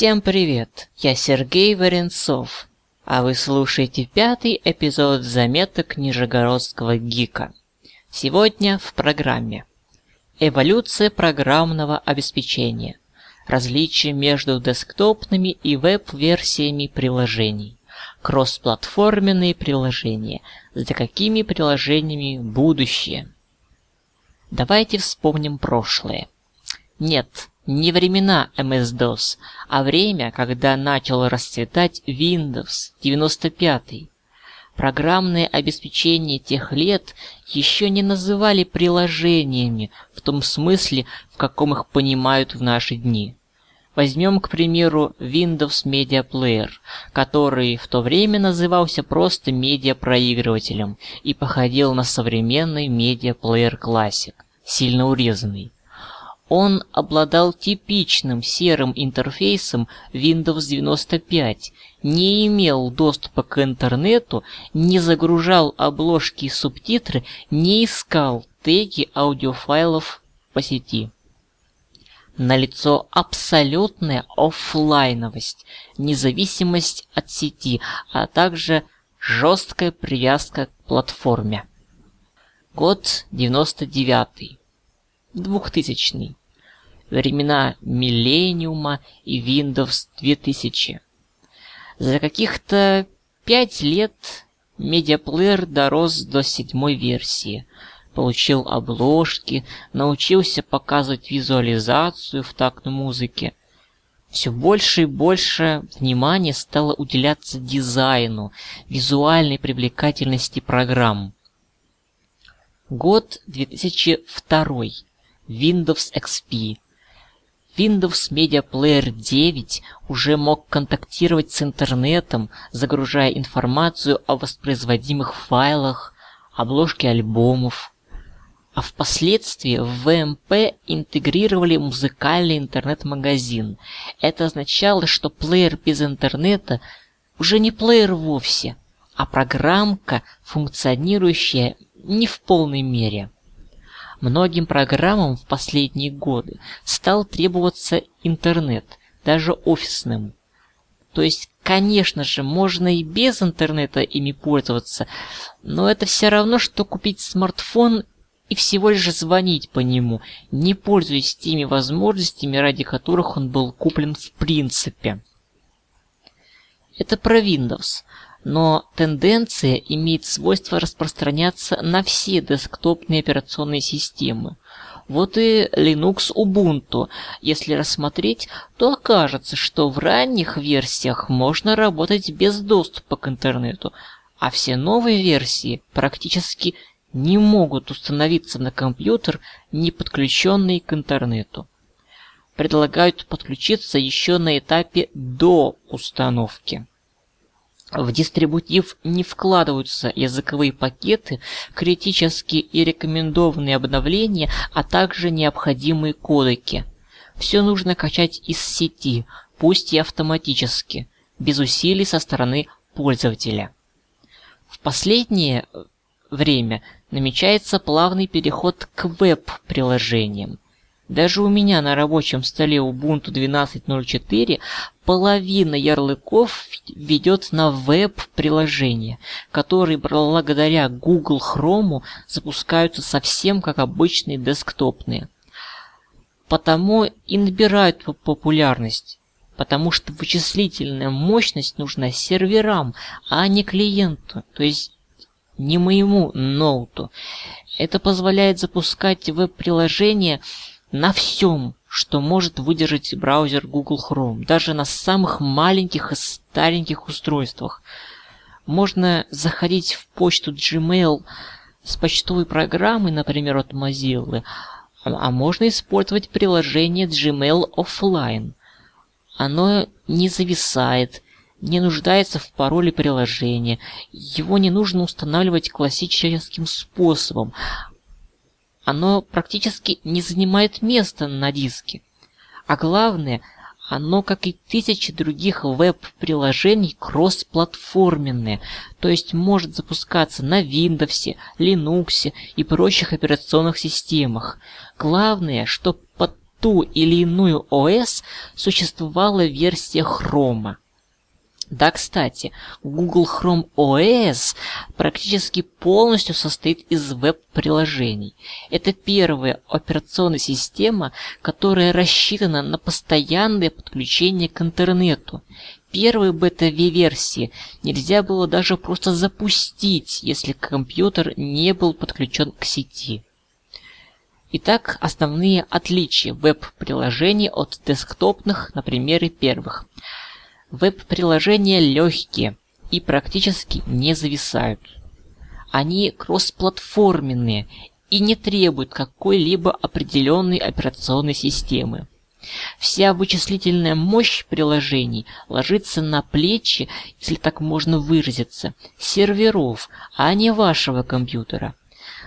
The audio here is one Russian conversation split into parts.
Всем привет! Я Сергей Варенцов, а вы слушаете пятый эпизод заметок Нижегородского гика. Сегодня в программе Эволюция программного обеспечения Различия между десктопными и веб-версиями приложений Кроссплатформенные приложения За какими приложениями будущее? Давайте вспомним прошлое. Нет, не времена MS-DOS, а время, когда начал расцветать Windows 95. Программное обеспечение тех лет еще не называли приложениями в том смысле, в каком их понимают в наши дни. Возьмем, к примеру, Windows Media Player, который в то время назывался просто медиапроигрывателем и походил на современный Media Player Classic, сильно урезанный. Он обладал типичным серым интерфейсом Windows 95, не имел доступа к интернету, не загружал обложки и субтитры, не искал теги аудиофайлов по сети. Налицо абсолютная офлайновость, независимость от сети, а также жесткая привязка к платформе. Год 99 2000 времена Миллениума и Windows 2000. За каких-то пять лет медиаплеер дорос до седьмой версии, получил обложки, научился показывать визуализацию в такт музыке. Все больше и больше внимания стало уделяться дизайну, визуальной привлекательности программ. Год 2002. Windows XP. Windows Media Player 9 уже мог контактировать с интернетом, загружая информацию о воспроизводимых файлах, обложки альбомов. А впоследствии в VMP интегрировали музыкальный интернет-магазин. Это означало, что плеер без интернета уже не плеер вовсе, а программка, функционирующая не в полной мере. Многим программам в последние годы стал требоваться интернет, даже офисным. То есть, конечно же, можно и без интернета ими пользоваться, но это все равно, что купить смартфон и всего лишь звонить по нему, не пользуясь теми возможностями, ради которых он был куплен в принципе. Это про Windows но тенденция имеет свойство распространяться на все десктопные операционные системы. Вот и Linux Ubuntu. Если рассмотреть, то окажется, что в ранних версиях можно работать без доступа к интернету, а все новые версии практически не могут установиться на компьютер, не подключенный к интернету. Предлагают подключиться еще на этапе до установки. В дистрибутив не вкладываются языковые пакеты, критические и рекомендованные обновления, а также необходимые кодеки. Все нужно качать из сети, пусть и автоматически, без усилий со стороны пользователя. В последнее время намечается плавный переход к веб-приложениям. Даже у меня на рабочем столе Ubuntu 12.04 половина ярлыков ведет на веб-приложения, которые благодаря Google Chrome запускаются совсем как обычные десктопные. Потому и набирают популярность, потому что вычислительная мощность нужна серверам, а не клиенту, то есть не моему ноуту. Это позволяет запускать веб-приложения на всем, что может выдержать браузер Google Chrome, даже на самых маленьких и стареньких устройствах. Можно заходить в почту Gmail с почтовой программой, например, от Mozilla, а можно использовать приложение Gmail offline. Оно не зависает, не нуждается в пароле приложения, его не нужно устанавливать классическим способом, оно практически не занимает места на диске. А главное, оно, как и тысячи других веб-приложений, кроссплатформенное, то есть может запускаться на Windows, Linux и прочих операционных системах. Главное, что под ту или иную ОС существовала версия Chrome. Да, кстати, Google Chrome OS практически полностью состоит из веб-приложений. Это первая операционная система, которая рассчитана на постоянное подключение к интернету. Первые бета-версии нельзя было даже просто запустить, если компьютер не был подключен к сети. Итак, основные отличия веб-приложений от десктопных на примере первых – Веб-приложения легкие и практически не зависают. Они кроссплатформенные и не требуют какой-либо определенной операционной системы. Вся вычислительная мощь приложений ложится на плечи, если так можно выразиться, серверов, а не вашего компьютера.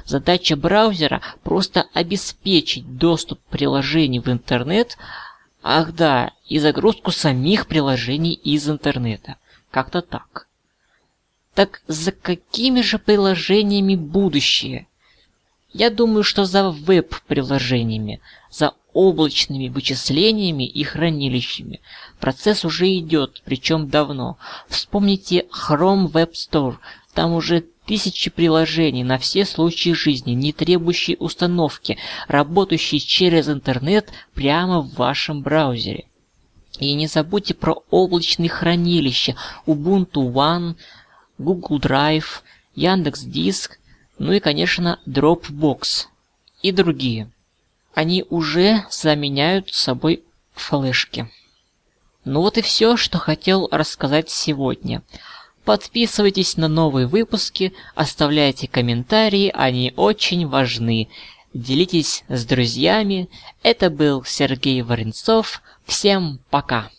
Задача браузера просто обеспечить доступ приложений в интернет, Ах да, и загрузку самих приложений из интернета. Как-то так. Так за какими же приложениями будущее? Я думаю, что за веб-приложениями, за облачными вычислениями и хранилищами. Процесс уже идет, причем давно. Вспомните Chrome Web Store. Там уже Тысячи приложений на все случаи жизни, не требующие установки, работающие через интернет прямо в вашем браузере. И не забудьте про облачные хранилища Ubuntu One, Google Drive, Яндекс Диск, ну и, конечно, Dropbox и другие. Они уже заменяют собой флешки. Ну вот и все, что хотел рассказать сегодня. Подписывайтесь на новые выпуски, оставляйте комментарии, они очень важны. Делитесь с друзьями. Это был Сергей Варенцов. Всем пока!